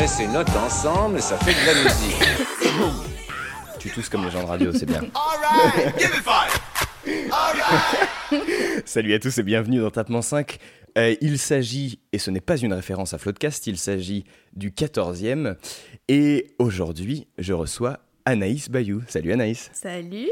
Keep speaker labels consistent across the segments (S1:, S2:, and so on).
S1: Met ses notes ensemble et ça fait de la musique.
S2: Tu tousses comme les gens de radio, c'est bien. Salut à tous et bienvenue dans Tapement 5. Euh, il s'agit, et ce n'est pas une référence à Floodcast, il s'agit du 14e. Et aujourd'hui, je reçois Anaïs Bayou. Salut Anaïs.
S3: Salut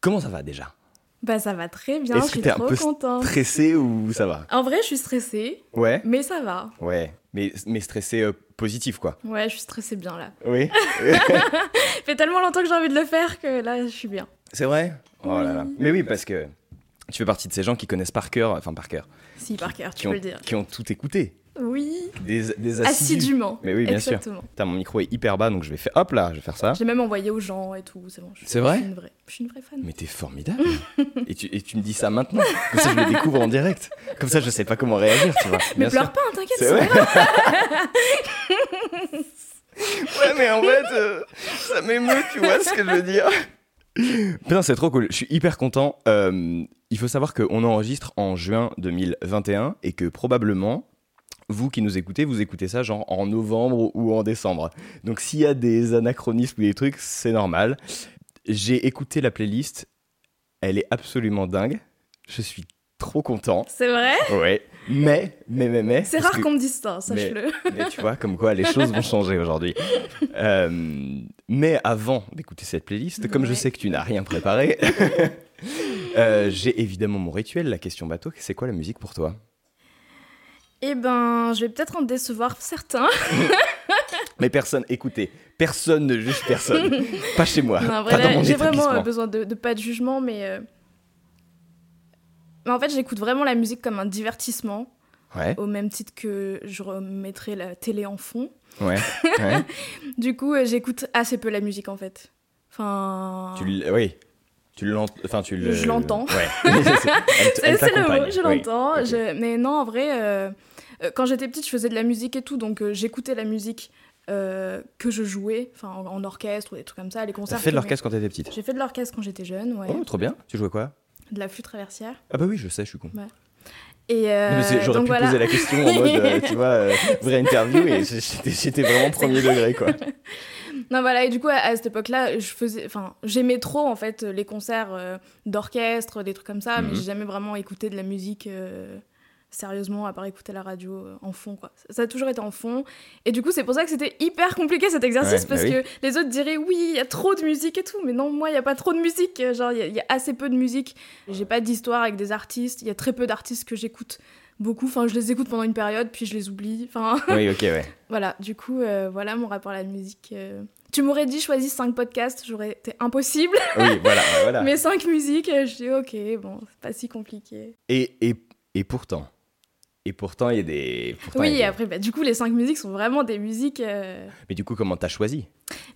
S2: Comment ça va déjà?
S3: Bah ça va très bien, je
S2: Est-ce que
S3: suis
S2: t'es un
S3: trop
S2: peu
S3: contente.
S2: stressé ou ça va?
S3: En vrai, je suis stressée,
S2: Ouais.
S3: mais ça va.
S2: Ouais. Mais, mais stressé euh, positif quoi.
S3: Ouais, je suis stressée bien là.
S2: Oui.
S3: Fait tellement longtemps que j'ai envie de le faire que là, je suis bien.
S2: C'est vrai? Oh là là. Mais oui, parce que tu fais partie de ces gens qui connaissent par cœur, enfin par cœur,
S3: Si, par cœur,
S2: qui
S3: tu
S2: ont,
S3: peux le dire.
S2: qui ont tout écouté.
S3: Oui,
S2: Des, des assidus.
S3: assidûment.
S2: Mais oui, bien sûr. Putain, mon micro est hyper bas, donc je vais faire. Hop là, je vais faire ça.
S3: J'ai même envoyé aux gens et tout, c'est bon.
S2: C'est vrai
S3: Je suis une vraie, je suis une vraie fan.
S2: Mais t'es formidable. et, tu, et tu me dis ça maintenant. Comme ça, je le découvre en direct. Comme ça, je sais pas comment réagir, tu vois.
S3: Mais
S2: Bien
S3: pleure
S2: sûr.
S3: pas, hein, t'inquiète,
S2: C'est vrai. Ouais, mais en fait, euh, ça m'émeut, tu vois ce que je veux dire. Putain, c'est trop cool. Je suis hyper content. Euh, il faut savoir qu'on enregistre en juin 2021 et que probablement, vous qui nous écoutez, vous écoutez ça genre en novembre ou en décembre. Donc s'il y a des anachronismes ou des trucs, c'est normal. J'ai écouté la playlist. Elle est absolument dingue. Je suis trop content.
S3: C'est vrai?
S2: Ouais. Mais, mais, mais, mais.
S3: C'est rare qu'on me dise ça,
S2: mais-
S3: sache-le.
S2: mais tu vois, comme quoi les choses vont changer aujourd'hui. Euh, mais avant d'écouter cette playlist, comme je sais que tu n'as rien préparé, euh, j'ai évidemment mon rituel, la question bateau. C'est quoi la musique pour toi?
S3: Eh ben, je vais peut-être en décevoir certains.
S2: Mais personne, écoutez, personne ne juge personne. pas chez moi,
S3: j'ai vraiment euh, besoin de, de pas de jugement, mais. euh, Mais en fait, j'écoute vraiment la musique comme un divertissement,
S2: Ouais,
S3: au même titre que je remettrais la télé en fond.
S2: ouais, ouais.
S3: Du coup, euh, j'écoute assez peu la musique en fait. Enfin.
S2: tu oui. Tu l'entends, enfin tu le.
S3: Je l'entends.
S2: Ouais.
S3: C'est le mot, je l'entends. Mais non, en vrai, euh, quand j'étais petite, je faisais de la musique et tout, donc euh, j'écoutais la musique euh, que je jouais, enfin en, en orchestre ou des trucs comme ça, les
S2: T'as
S3: concerts.
S2: fait de l'orchestre quand t'étais petite?
S3: J'ai fait de l'orchestre quand j'étais jeune, ouais.
S2: Oh, trop bien. Tu jouais quoi?
S3: De la flûte traversière.
S2: Ah bah oui, je sais, je suis con.
S3: Et euh,
S2: J'aurais pu
S3: voilà.
S2: poser la question en mode, euh, tu vois, euh, vraie interview et j'étais vraiment premier degré, quoi.
S3: Non voilà et du coup à, à cette époque-là, je faisais, enfin j'aimais trop en fait les concerts euh, d'orchestre, des trucs comme ça,
S2: Mhm.
S3: mais j'ai jamais vraiment écouté de la musique euh, sérieusement à part écouter la radio euh, en fond quoi. Ça, ça a toujours été en fond et du coup c'est pour ça que c'était hyper compliqué cet exercice
S2: Ouais,
S3: parce
S2: bah oui.
S3: que les autres diraient oui il y a trop de musique et tout, mais non moi il y a pas trop de musique, genre il y a- il y, a assez peu de musique. J'ai pas d'histoire avec des artistes, il y a très peu d'artistes que j'écoute beaucoup, enfin je les écoute pendant une période puis je les oublie, enfin.
S2: Oui, ok, ouais.
S3: Voilà, du coup, euh, voilà mon rapport à la musique. euh. Tu m'aurais dit choisis 5 podcasts, j'aurais été impossible.
S2: Oui, voilà, voilà.
S3: Mais 5 musiques, je dis ok, bon, c'est pas si compliqué.
S2: Et, et, et pourtant, et pourtant, il y a des... pourtant, a
S3: oui,
S2: des-
S3: après, bah, du coup, les 5 musiques sont vraiment des musiques. euh,
S2: Mais du coup, comment t'as choisi?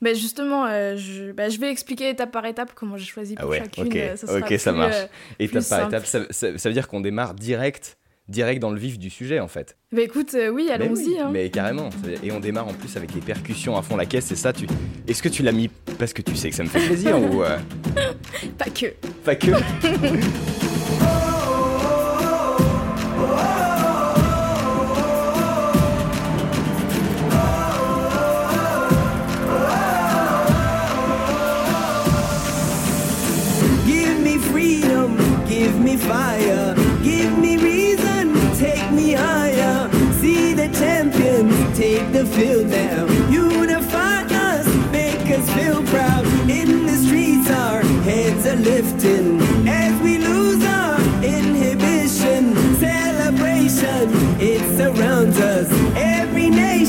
S3: bah, justement, euh, je, bah, je vais expliquer étape par étape comment j'ai choisi pour
S2: Ah ouais,
S3: chacune.
S2: ok,
S3: ça
S2: marche.
S3: euh,
S2: Étape par
S3: simple.
S2: étape, ça, ça- ça veut dire qu'on démarre direct, direct dans le vif du sujet, en fait.
S3: Bah écoute, euh, oui,
S2: Mais
S3: allons-y.
S2: oui,
S3: hein.
S2: Mais carrément. Et on démarre en plus avec les percussions à fond la caisse, c'est ça, tu... Est-ce que tu l'as mis parce que tu sais que ça me fait plaisir ou...
S3: Pas que.
S2: Pas que?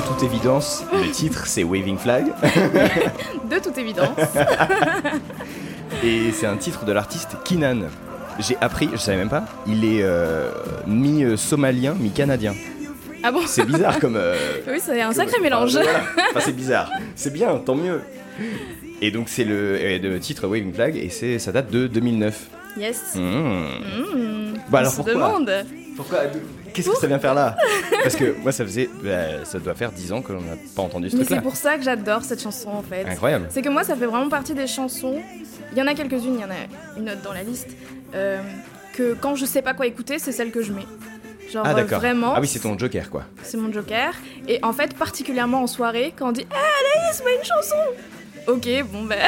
S4: I
S2: toute évidence, le titre c'est Waving Flag
S3: De toute évidence.
S2: et c'est un titre de l'artiste Kinan. J'ai appris, je savais même pas, il est euh, mi-somalien, mi-canadien.
S3: Ah bon?
S2: C'est bizarre comme. euh,
S3: Oui, c'est un sacré
S2: comme-
S3: mélange.
S2: Enfin, voilà. Enfin, c'est bizarre. C'est bien, tant mieux. Et donc c'est le, euh, le titre Waving Flag et c'est ça date de 2009.
S3: Yes.
S2: Mmh.
S3: Mmh.
S2: Bah
S3: On
S2: alors
S3: se
S2: pourquoi?
S3: demande.
S2: Pourquoi? Qu'est-ce que ça vient faire là Parce que moi ça faisait, bah, ça doit faire 10 ans que l'on n'a pas entendu ce
S3: Mais
S2: truc-là.
S3: c'est pour ça que j'adore cette chanson en fait.
S2: Incroyable.
S3: C'est que moi, ça fait vraiment partie des chansons. Il y en a quelques-unes, il y en a une autre dans la liste. euh, que quand je sais pas quoi écouter, c'est celle que je mets. Genre
S2: Ah
S3: euh,
S2: d'accord.
S3: vraiment,
S2: Ah oui, c'est ton joker quoi.
S3: c'est mon joker. Et en fait, particulièrement en soirée, quand on dit Ah, Anaïs, mets une chanson Ok, bon ben.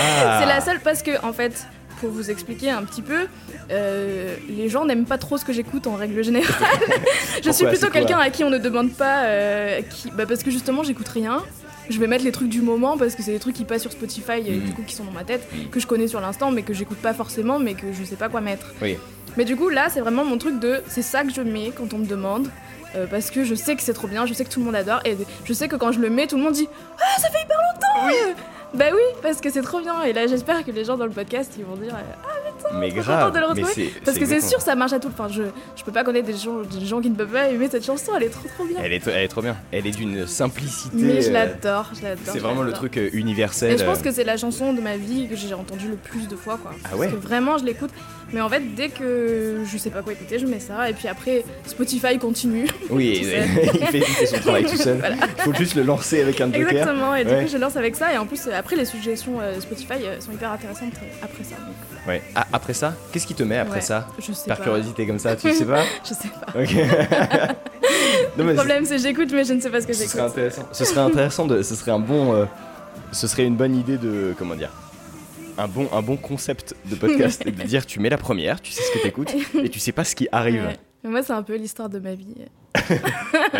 S2: Ah.
S3: C'est la seule parce que, en fait, pour vous expliquer un petit peu, euh, les gens n'aiment pas trop ce que j'écoute en règle générale. je suis plutôt quelqu'un à qui on ne demande pas. euh, qui... bah, parce que justement, j'écoute rien. Je vais mettre les trucs du moment parce que c'est des trucs qui passent sur Spotify et
S2: Mm.
S3: du coup qui sont dans ma tête, que je connais sur l'instant mais que j'écoute pas forcément mais que je sais pas quoi mettre.
S2: Oui.
S3: Mais du coup là c'est vraiment mon truc de c'est ça que je mets quand on me demande euh, parce que je sais que c'est trop bien, je sais que tout le monde adore et je sais que quand je le mets tout le monde dit ah ça fait hyper longtemps. Bah oui parce que c'est trop bien et là j'espère que les gens dans le podcast ils vont dire euh,
S2: Mais grave.
S3: de le retrouver. parce que c'est sûr ça marche à tout. Enfin je je peux pas connaître des gens des gens qui ne peuvent pas aimer cette chanson elle est trop trop bien.
S2: Elle est, elle est trop bien. Elle est d'une simplicité.
S3: Mais je
S2: euh,
S3: l'adore, je l'adore.
S2: C'est vraiment le truc euh, universel.
S3: Et je pense
S2: euh,
S3: que c'est la chanson de ma vie que j'ai entendue le plus de fois quoi.
S2: Ah ouais
S3: Parce que vraiment je l'écoute. Mais en fait dès que je sais pas quoi écouter, je mets ça et puis après Spotify continue.
S2: Oui, il fait, il fait son travail tout seul.
S3: Voilà.
S2: Il faut juste le lancer avec un joker.
S3: Exactement. Et du
S2: Ouais.
S3: coup je lance avec ça et en plus après les suggestions Spotify sont hyper intéressantes après ça. Donc,
S2: Ouais. Ah, après ça, qu'est-ce qui te met après
S3: ouais,
S2: ça
S3: Je sais
S2: Par
S3: pas.
S2: curiosité comme ça, tu sais pas
S3: Je sais pas.
S2: Non,
S3: Le problème c'est que j'écoute mais je ne sais pas ce que
S2: ce serait
S3: j'écoute.
S2: intéressant. Ce serait intéressant de. Ce serait un bon. euh, ce serait une bonne idée de. Comment dire un bon, un bon concept de podcast. de dire tu mets la première, tu sais ce que t'écoutes et tu sais pas ce qui arrive.
S3: Ouais. Mais moi c'est un peu l'histoire de ma vie.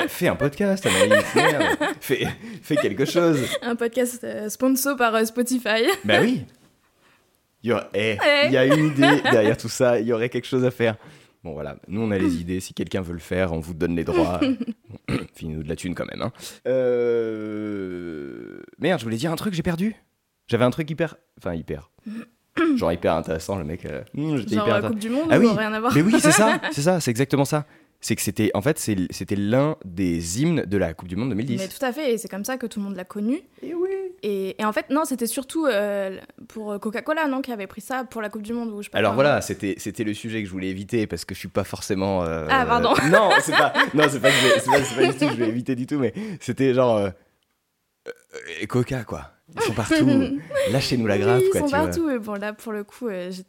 S2: Fais un podcast, Anaïs, merde. Fais, fais quelque chose.
S3: Un podcast euh, sponsor par euh, Spotify.
S2: Bah oui. Il y, aura- eh, il y a une idée derrière tout ça, il y aurait quelque chose à faire. Bon voilà, nous on a les idées, si quelqu'un veut le faire, on vous donne les droits. Finis-nous de la thune quand même. Hein. Euh... Merde, je voulais dire un truc, j'ai perdu. J'avais un truc hyper... Enfin hyper... Genre hyper intéressant, le mec. euh, j'étais
S3: Genre
S2: hyper
S3: euh,
S2: intéressant.
S3: Coupe du Monde
S2: Ah
S3: ou
S2: oui,
S3: rien à voir.
S2: Mais oui, c'est ça, c'est ça, c'est exactement ça. C'est que c'était, en fait, c'était l'un des hymnes de la Coupe du Monde 2010.
S3: Mais tout à fait, et c'est comme ça que tout le monde l'a connu.
S2: Et oui.
S3: Et, et en fait, non, c'était surtout euh, pour Coca-Cola, non, qui avait pris ça pour la Coupe du Monde. Ou je
S2: Alors voilà, c'était c'était le sujet que je voulais éviter parce que je suis pas forcément. euh,
S3: Ah, pardon.
S2: Non, c'est pas. Non, c'est pas c'est pas, c'est pas du tout que je voulais éviter du tout, mais c'était genre. euh, euh, Coca quoi. Ils sont partout. Lâchez-nous la grappe
S3: oui,
S2: quoi.
S3: ils sont
S2: tu vois.
S3: partout. Et bon, là, pour le coup, euh, j'ai.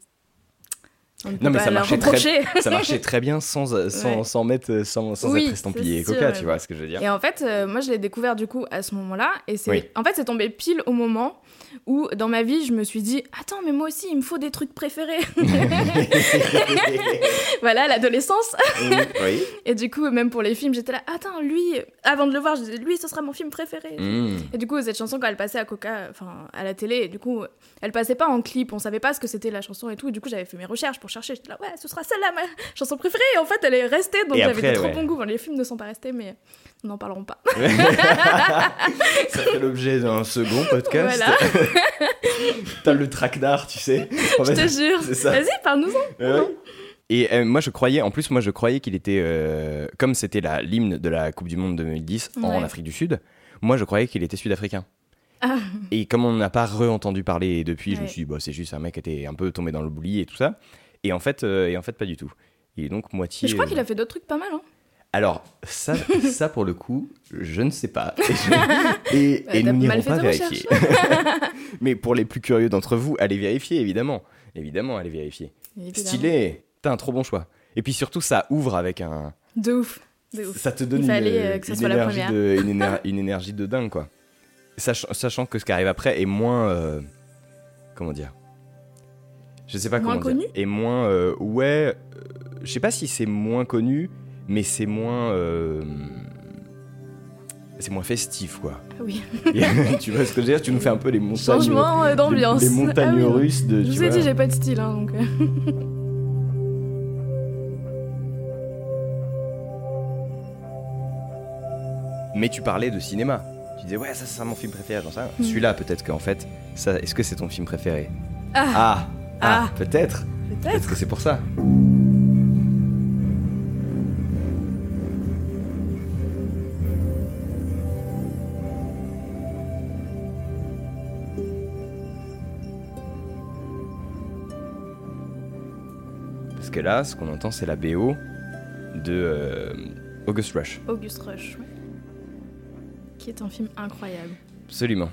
S3: On
S2: Non mais ça marchait très,
S3: reprocher.
S2: ça marchait très bien sans euh, sans,
S3: Ouais.
S2: sans mettre sans, sans
S3: Oui,
S2: être estampillé
S3: sûr,
S2: Coca, tu vois ce que je veux dire.
S3: Et en fait, euh, moi, je l'ai découvert du coup à ce moment-là. Et c'est,
S2: Oui.
S3: en fait, c'est tombé pile au moment où, dans ma vie, je me suis dit, attends, mais moi aussi, il me faut des trucs préférés. voilà, l'adolescence.
S2: oui.
S3: Et du coup, même pour les films, j'étais là, attends, lui, avant de le voir, je disais, lui, ce sera mon film préféré.
S2: Mm.
S3: Et du coup, cette chanson, quand elle passait à Coca, enfin, à la télé, et du coup, elle passait pas en clip, on savait pas ce que c'était la chanson et tout. Et du coup, j'avais fait mes recherches pour chercher. J'étais là, ouais, ce sera celle-là, ma chanson préférée. Et en fait, elle est restée, donc j'avais trop
S2: ouais.
S3: bon goût. Les films ne sont pas restés, mais n'en parlerons pas.
S2: Ça fait l'objet d'un second podcast.
S3: Voilà.
S2: T'as le traquenard, tu sais. En
S3: Je
S2: fait,
S3: te jure. Vas-y, parle-nous-en.
S2: Euh. Et euh, moi je croyais, en plus moi je croyais qu'il était, euh, comme c'était la l'hymne de la Coupe du Monde 2010 en. Afrique du Sud, moi je croyais qu'il était sud-africain.
S3: Ah.
S2: Et comme on n'a pas re-entendu parler depuis, je me suis dit, bah, c'est juste un mec qui était un peu tombé dans le bouli et tout ça. Et en fait, euh, et en fait pas du tout. Il est donc moitié.
S3: Mais je crois qu'il a fait d'autres trucs pas mal. Hein.
S2: Alors ça, ça pour le coup, je ne sais pas. Et, je- et,
S3: Bah,
S2: et
S3: t'as
S2: nous n'irons pas vérifier. Mais pour les plus curieux d'entre vous, allez vérifier évidemment, évidemment allez vérifier.
S3: Évidemment.
S2: Stylé, t'as un trop bon choix. Et puis surtout, ça ouvre avec un.
S3: De ouf. De ouf.
S2: Ça te donne une,
S3: euh,
S2: énergie de, une, éner- une énergie de dingue, quoi. Sach- sachant que ce qui arrive après est moins. euh, comment dire? Je sais pas
S3: Moins
S2: comment dire. Et moins. euh, ouais. euh, je sais pas si c'est moins connu, mais c'est moins. euh, c'est moins festif, quoi.
S3: Oui.
S2: tu vois ce que je veux dire? Tu nous fais un peu les montagnes.
S3: Changement euh,
S2: les-
S3: d'ambiance.
S2: Les, montagnes
S3: Ah oui.
S2: russes de.
S3: Je
S2: tu
S3: vous ai
S2: vois.
S3: dit, j'ai pas de style. Hein, donc... euh.
S2: mais tu parlais de cinéma. Tu disais, ouais, ça, c'est mon film préféré, j'en sais rien.
S3: Mm.
S2: Celui-là, peut-être qu'en fait, ça, est-ce que c'est ton film préféré?
S3: Ah,
S2: Ah, ah,
S3: Ah.
S2: peut-être. Peut-être
S3: peut-être.
S2: que c'est pour ça. Que là, ce qu'on entend, c'est la BO de euh, August Rush.
S3: August Rush, ouais. qui est un film incroyable.
S2: Absolument.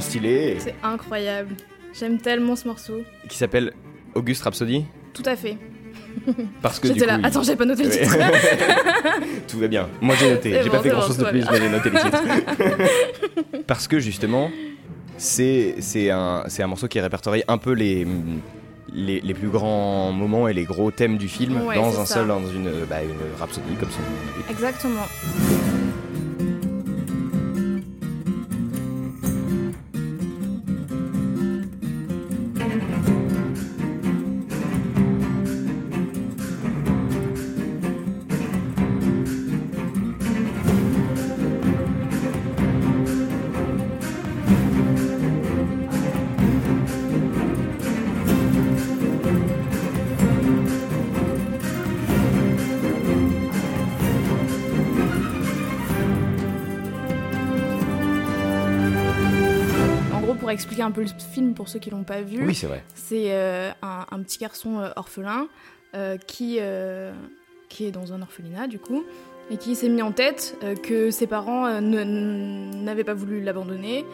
S2: Stylé.
S3: C'est incroyable. J'aime tellement ce morceau.
S2: Qui s'appelle August Rhapsody
S3: Tout à fait.
S2: Parce que du
S3: J'étais là.
S2: il-
S3: Attends, j'avais pas noté le titre.
S2: Tout va bien. Moi j'ai noté.
S3: C'est
S2: J'ai
S3: bon,
S2: pas fait
S3: c'est
S2: grand
S3: bon,
S2: chose
S3: tout
S2: de
S3: va
S2: plus,
S3: bien.
S2: mais j'ai noté les titres. Parce que justement, c'est c'est un, c'est un morceau qui répertorie un peu les, les, les plus grands moments et les gros thèmes du film
S3: Ouais,
S2: dans
S3: c'est
S2: un
S3: ça.
S2: seul, dans une, bah, une rhapsodie comme l'indique.
S3: Exactement. Un peu le film pour ceux qui l'ont pas vu,
S2: Oui, c'est vrai.
S3: c'est euh, un, un petit garçon euh, orphelin euh, qui, qui est dans un orphelinat du coup et qui s'est mis en tête que ses parents ne- n'avaient pas voulu l'abandonner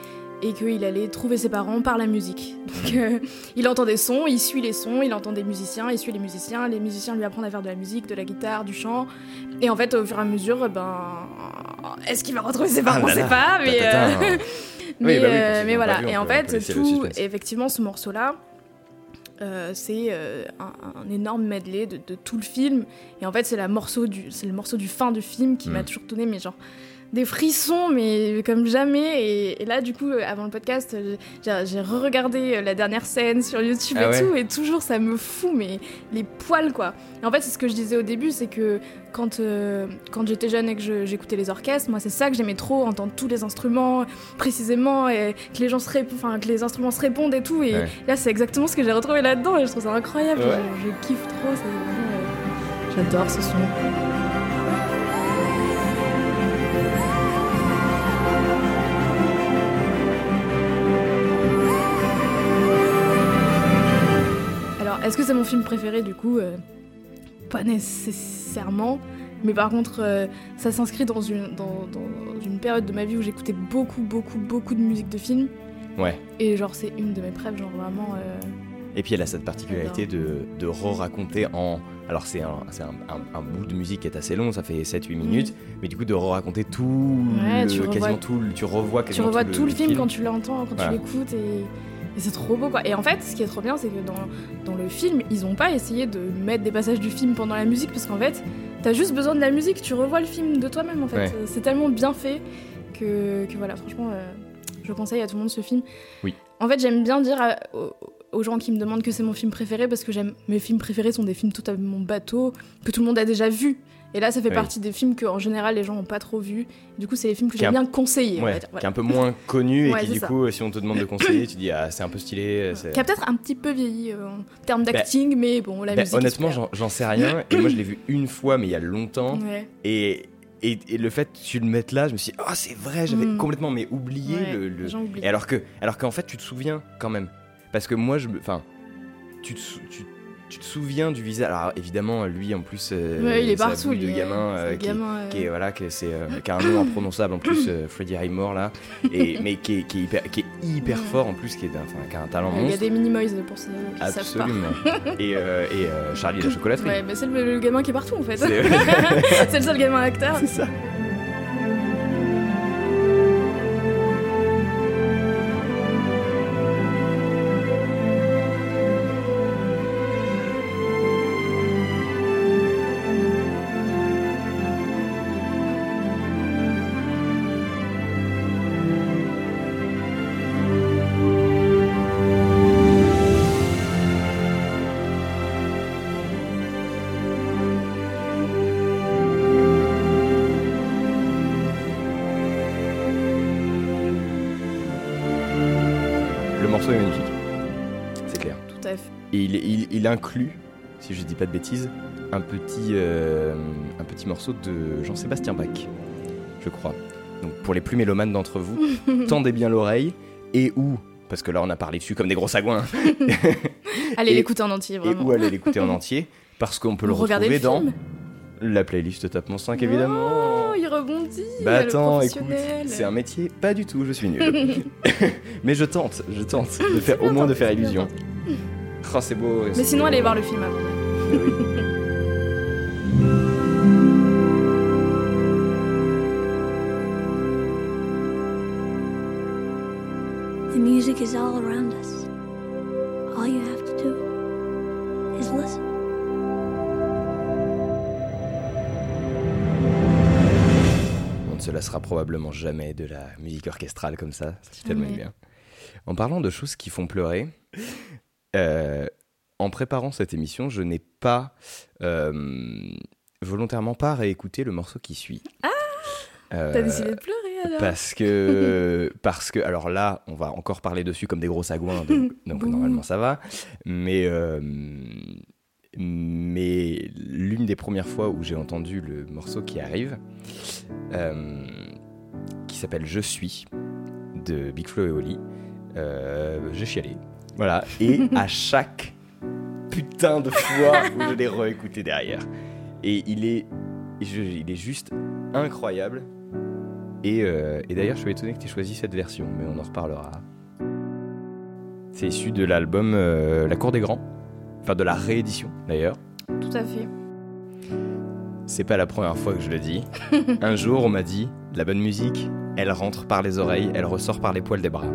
S3: et qu'il allait trouver ses parents par la musique. Donc euh, il entend des sons, il suit les sons, il entend des musiciens, il suit les musiciens, les musiciens lui apprennent à faire de la musique, de la guitare, du chant. Et en fait, au fur et à mesure, ben, est-ce qu'il va retrouver ses parents?
S2: Ah
S3: On sait
S2: là.
S3: pas, mais... euh. mais,
S2: Oui, bah oui,
S3: euh, mais voilà,
S2: vu,
S3: et en fait, tout, effectivement, ce morceau-là, euh, c'est euh, un, un énorme medley de, de tout le film. Et en fait, c'est la morceau du, c'est le morceau du fin du film qui m'a
S2: Mm.
S3: toujours donné, mais genre des frissons, mais comme jamais. Et, et là, du coup, euh, avant le podcast, euh, j'ai re-regardé euh, la dernière scène sur YouTube
S2: Ah
S3: et
S2: ouais
S3: tout, et toujours ça me fout, mais les poils quoi. Et en fait, c'est ce que je disais au début, c'est que quand, euh, quand j'étais jeune et que je- j'écoutais les orchestres, moi c'est ça que j'aimais trop, entendre tous les instruments précisément et que les gens se enfin que les instruments se répondent et tout. Et
S2: Ouais.
S3: là, c'est exactement ce que j'ai retrouvé là-dedans et je trouve ça incroyable.
S2: Ouais.
S3: Je, je kiffe trop. euh, J'adore ce son. Est-ce que c'est mon film préféré du coup Euh, Pas nécessairement. Mais par contre, euh, ça s'inscrit dans une, dans, dans une période de ma vie où j'écoutais beaucoup, beaucoup, beaucoup de musique de film.
S2: Ouais.
S3: Et genre, c'est une de mes preuves, genre vraiment. euh,
S2: Et puis elle a cette particularité de, de re-raconter en. Alors c'est un, c'est un, un- un bout de musique qui est assez long, ça fait 7-8 minutes, mais du coup de re-raconter tout,
S3: Mm. Ouais,
S2: le-
S3: tu revois-
S2: quasiment tout, le- tu revois
S3: tu
S2: quasiment
S3: revois tout, le film, quand tu l'entends, quand
S2: Voilà.
S3: tu l'écoutes et, et c'est trop beau quoi. Et en fait, ce qui est trop bien, c'est que dans, dans le film, ils ont pas essayé de mettre des passages du film pendant la musique parce qu'en fait, t'as juste besoin de la musique, tu revois le film de toi-même en fait.
S2: Ouais.
S3: C'est tellement bien fait que, que voilà, franchement, euh, je conseille à tout le monde ce film.
S2: Oui.
S3: En fait, j'aime bien dire à- aux, aux gens qui me demandent que c'est mon film préféré parce que j'aime mes films préférés sont des films totalement bateaux que tout le monde a déjà vu. Et là, ça fait
S2: Oui.
S3: partie des films que en général les gens ont pas trop vus. Du coup, c'est les films que j'aime bien conseiller. on
S2: Ouais, qui est un peu moins connu et
S3: Ouais,
S2: qui du
S3: ça.
S2: coup, si on te demande de conseiller, tu dis ah c'est un peu stylé.
S3: qui a peut-être un petit peu vieilli euh, en termes d'acting, mais bon, la
S2: Bah,
S3: musique.
S2: honnêtement, j'en- sais rien. Et moi, je l'ai vu une fois, mais il y a longtemps.
S3: Ouais.
S2: Et et, et le fait que tu le mettes là, je me suis dit, ah, c'est vrai, j'avais
S3: Mm.
S2: complètement mais oublié le. le-. Et alors que, alors qu'en fait, tu te souviens quand même. Parce que moi, je me. Enfin, tu te, tu, tu te souviens du visage? Alors évidemment, lui en plus. euh,
S3: Ouais, il est partout, lui.
S2: de gamin,
S3: c'est
S2: euh,
S3: un
S2: qui, est-
S3: gamin,
S2: qui est voilà qui, est- c'est, euh, qui a un nom imprononçable en plus euh, Freddie Highmore là et mais qui est, qui est hyper qui est hyper
S3: Ouais.
S2: fort en plus qui est enfin, qui a un talent
S3: Il y a des Minimoys pour ceux qui savent
S2: absolument et, euh, et euh, Charlie la chocolaterie
S3: Ouais, mais c'est le, le gamin qui est partout en fait.
S2: C'est
S3: le seul gamin acteur.
S2: c'est ça et il, il, il inclut si je dis pas de bêtises un petit euh, un petit morceau de Jean-Sébastien Bach je crois donc pour les plus mélomanes d'entre vous tendez bien l'oreille et où parce que là on a parlé dessus comme des gros sagouins
S3: Allez
S2: Et-
S3: l'écouter en entier
S2: et
S3: vraiment.
S2: où aller l'écouter en entier parce qu'on peut le retrouver
S3: le
S2: dans la playlist Top Mon 5 évidemment.
S3: Oh, il rebondit.
S2: bah attends, écoute, c'est un métier pas du tout, je suis nul. Mais je tente, je tente de faire au moins de faire illusion. Oh, c'est beau.
S3: Mais sinon, allez voir le film avant.
S5: The music is all around us. All you have to do is listen.
S2: On ne se lassera probablement jamais de la musique orchestrale comme ça, c'est tellement bien. En parlant de choses qui font pleurer, euh, en préparant cette émission, je n'ai pas euh, volontairement pas réécouté le morceau qui suit.
S3: Ah
S2: Euh,
S3: T'as décidé de pleurer alors?
S2: Parce que, parce que, alors là, on va encore parler dessus comme des gros sagouins, donc, normalement ça va. Mais, euh, mais l'une des premières fois où j'ai entendu le morceau qui arrive, euh, qui s'appelle Je suis, de Big Flo et Oli, euh, je chialais. Voilà. Et à chaque putain de fois où je l'ai réécouté derrière. Et il est, je- il est juste incroyable. Et, euh, et d'ailleurs, je suis étonné que tu aies choisi cette version, mais on en reparlera. C'est issu de l'album euh, La Cour des Grands, enfin de la réédition d'ailleurs.
S3: Tout à fait.
S2: C'est pas la première fois que je le dis. Un jour, on m'a dit la bonne musique, elle rentre par les oreilles, elle ressort par les poils des bras.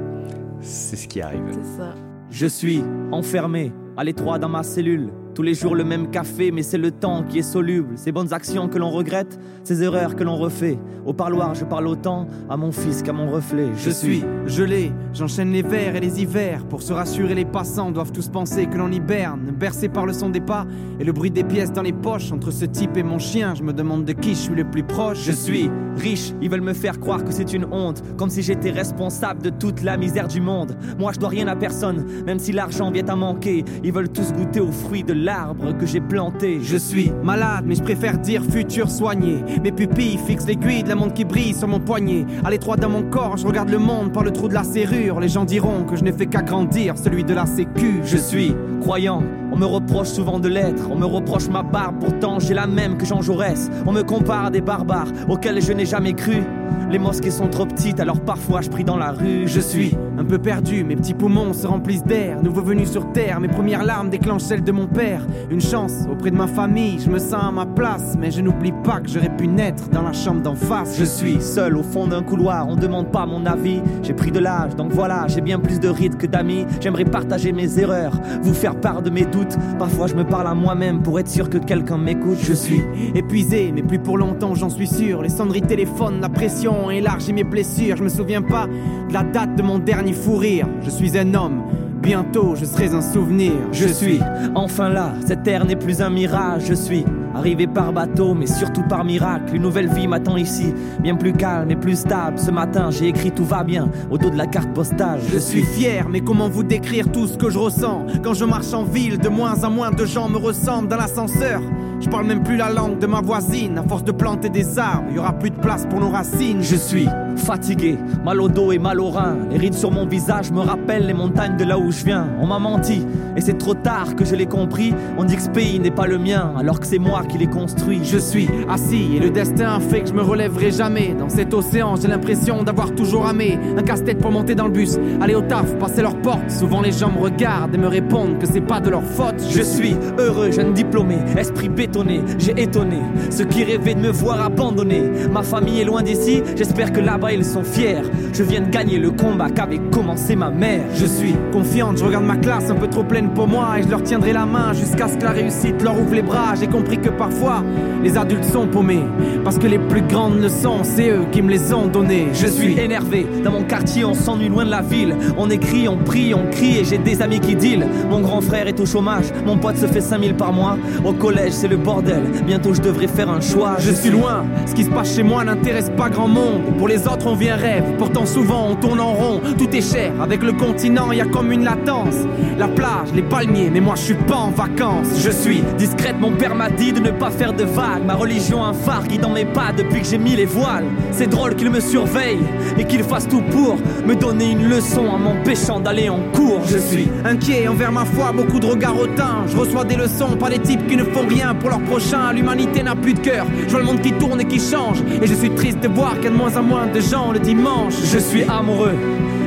S2: C'est ce qui arrive.
S3: C'est ça.
S6: Je suis enfermé, à l'étroit dans ma cellule. Tous les jours le même café, mais c'est le temps qui est soluble. Ces bonnes actions que l'on regrette, ces erreurs que l'on refait. Au parloir, je parle autant à mon fils qu'à mon reflet.
S7: Je suis gelé, j'enchaîne les vers et les hivers. Pour se rassurer, les passants doivent tous penser que l'on hiberne. Bercé par le son des pas et le bruit des pièces dans les poches. Entre ce type et mon chien, je me demande de qui je suis le plus proche.
S6: Je suis riche, ils veulent me faire croire que c'est une honte, comme si j'étais responsable de toute la misère du monde. Moi je dois rien à personne, même si l'argent vient à manquer. Ils veulent tous goûter aux fruits de l'arbre que j'ai planté.
S7: Je suis malade, mais je préfère dire futur soigné. Mes pupilles fixent l'aiguille de la montre qui brille sur mon poignet. À l'étroit dans mon corps, je regarde le monde par le trou de la serrure. Les gens diront que je n'ai fait qu'agrandir celui de la sécu.
S6: Je suis croyant, on me reproche souvent de l'être, on me reproche ma barbe, pourtant j'ai la même que Jean Jaurès. On me compare à des barbares auxquels je n'ai jamais cru. Les mosquées sont trop petites, alors parfois je prie dans la rue.
S7: Je suis un peu perdu, mes petits poumons se remplissent d'air. Nouveau venu sur terre, mes premières larmes déclenchent celles de mon père. Une chance auprès de ma famille, je me sens à ma place, mais je n'oublie pas que j'aurais pu naître dans la chambre d'en face.
S6: Je suis seul au fond d'un couloir, on demande pas mon avis. J'ai pris de l'âge, donc voilà, j'ai bien plus de rides que d'amis. J'aimerais partager mes erreurs, vous faire part de mes doutes. Parfois je me parle à moi-même pour être sûr que quelqu'un m'écoute.
S7: Je suis épuisé, mais plus pour longtemps, j'en suis sûr. Les sonneries téléphone, la pression élargit mes blessures. Je me souviens pas de la date de mon dernier fou rire. Je suis un homme. Bientôt je serai un souvenir.
S6: Je suis enfin là, cette terre n'est plus un mirage. Je suis arrivé par bateau, mais surtout par miracle. Une nouvelle vie m'attend ici, bien plus calme et plus stable. Ce matin, j'ai écrit tout va bien au dos de la carte postale.
S7: Je suis fier, mais comment vous décrire tout ce que je ressens? Quand je marche en ville, de moins en moins de gens me ressemblent dans l'ascenseur. Je parle même plus la langue de ma voisine. À force de planter des arbres, y aura plus de place pour nos racines.
S6: Je suis fatigué, mal au dos et mal au rein. Les rides sur mon visage me rappellent les montagnes de là où je viens. On m'a menti, et c'est trop tard que je l'ai compris. On dit que ce pays n'est pas le mien, alors que c'est moi qui l'ai construit.
S7: Je suis assis et le destin fait que je me relèverai jamais. Dans cet océan, j'ai l'impression d'avoir toujours ramé. Un casse-tête pour monter dans le bus, aller au taf, passer leur porte. Souvent les gens me regardent et me répondent que c'est pas de leur faute.
S6: Je suis heureux, jeune diplômé, esprit bétonné, j'ai étonné ceux qui rêvaient de me voir abandonné. Ma famille est loin d'ici, j'espère que là-bas ils sont fiers. Je viens de gagner le combat qu'avait commencé ma mère.
S7: Je suis confiante, je regarde ma classe un peu trop pleine pour moi et je leur tiendrai la main jusqu'à ce que la réussite leur ouvre les bras. J'ai compris que parfois les adultes sont paumés parce que les plus grandes leçons, c'est eux qui me les ont données.
S6: Je suis énervé, dans mon quartier on s'ennuie loin de la ville. On écrit, on prie, on crie et j'ai des amis qui deal. Mon grand frère est au chômage, mon pote se fait 5000 par mois. Au collège c'est le bordel, bientôt je devrais faire un choix.
S7: Je suis loin, ce qui se passe chez moi n'intéresse pas grand monde. Pour les autres on vient rêve, pourtant souvent on tourne en rond. Tout est cher, avec le continent y a comme une latence. La plage, les palmiers, mais moi je suis pas en vacances.
S6: Je suis discrète, mon père m'a dit de ne pas faire de vagues. Ma religion un phare qui dans mes pas depuis que j'ai mis les voiles. C'est drôle qu'il me surveille et qu'il fasse tout pour me donner une leçon en m'empêchant d'aller en cours.
S7: Je suis inquiet envers ma foi, beaucoup de regards hautains. Je reçois des leçons, pas des types qui ne font rien pour leur prochain. L'humanité n'a plus de cœur. Je vois le monde qui tourne et qui change. Et je suis triste de voir qu'il y a de moins en moins de gens le dimanche.
S6: Je suis amoureux.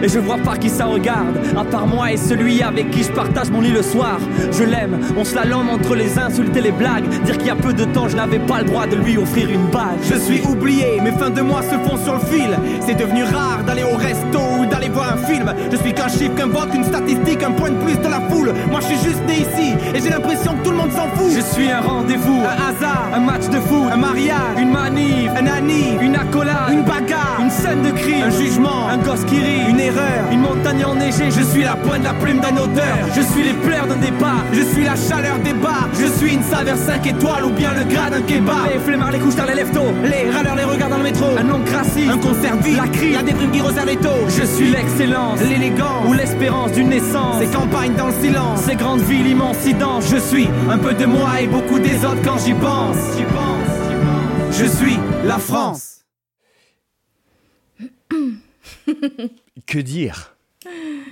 S6: Et je vois pas qui ça regarde, à part moi et celui avec qui je partage mon lit le soir. Je l'aime, on se la lame entre les insultes et les blagues. Dire qu'il y a peu de temps, je n'avais pas le droit de lui offrir une bague.
S7: Je suis oublié, mes fins de mois se font sur le fil. C'est devenu rare d'aller au resto ou d'aller voir un film. Je suis qu'un chiffre, qu'un vote, une statistique, un point de plus de la foule. Moi je suis juste né ici et j'ai l'impression que tout le monde s'en fout.
S6: Je suis un rendez-vous,
S7: Un hasard,
S6: un match de foot,
S7: un mariage,
S6: une manif,
S7: un anniv,
S6: une accolade,
S7: une bagarre,
S6: une scène de crime,
S7: un jugement,
S6: un gosse qui rit,
S7: une
S6: une montagne enneigée.
S7: Je suis la pointe la plume d'un auteur.
S6: Je suis les pleurs d'un départ.
S7: Je suis la chaleur des bars. Je suis une saveur 5 étoiles ou bien le gras d'un kebab.
S6: Les flemmards, les couches dans les leftos.
S7: Les râleurs les regards dans le métro.
S6: Un nom crassiste,
S7: Un concert vide.
S6: La crie.
S7: La déprime qui resserre les taux.
S6: Je suis l'excellence,
S7: l'élégance.
S6: ou l'espérance d'une naissance.
S7: Ces campagnes dans le silence.
S6: Ces grandes villes, immensidence.
S7: Je suis un peu de moi et beaucoup des autres quand j'y pense. J'y pense. Je suis la France.
S2: Que dire?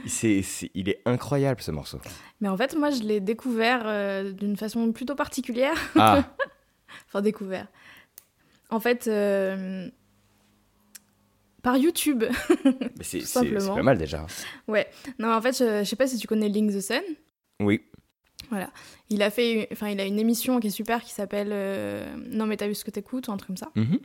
S2: C'est, c'est- Il est incroyable ce morceau.
S3: Mais en fait, moi, je l'ai découvert euh, d'une façon plutôt particulière.
S2: Ah,
S3: enfin, découvert. En fait, euh, par YouTube.
S2: mais c'est, pas mal déjà.
S3: ouais. Non, en fait, je, je sais pas si tu connais Link the Sun.
S2: Oui.
S3: Voilà. Il a fait, une- enfin, il a une émission qui est super qui s'appelle euh, Non mais t'as vu ce que t'écoutes ou un truc comme ça.
S2: Mhm.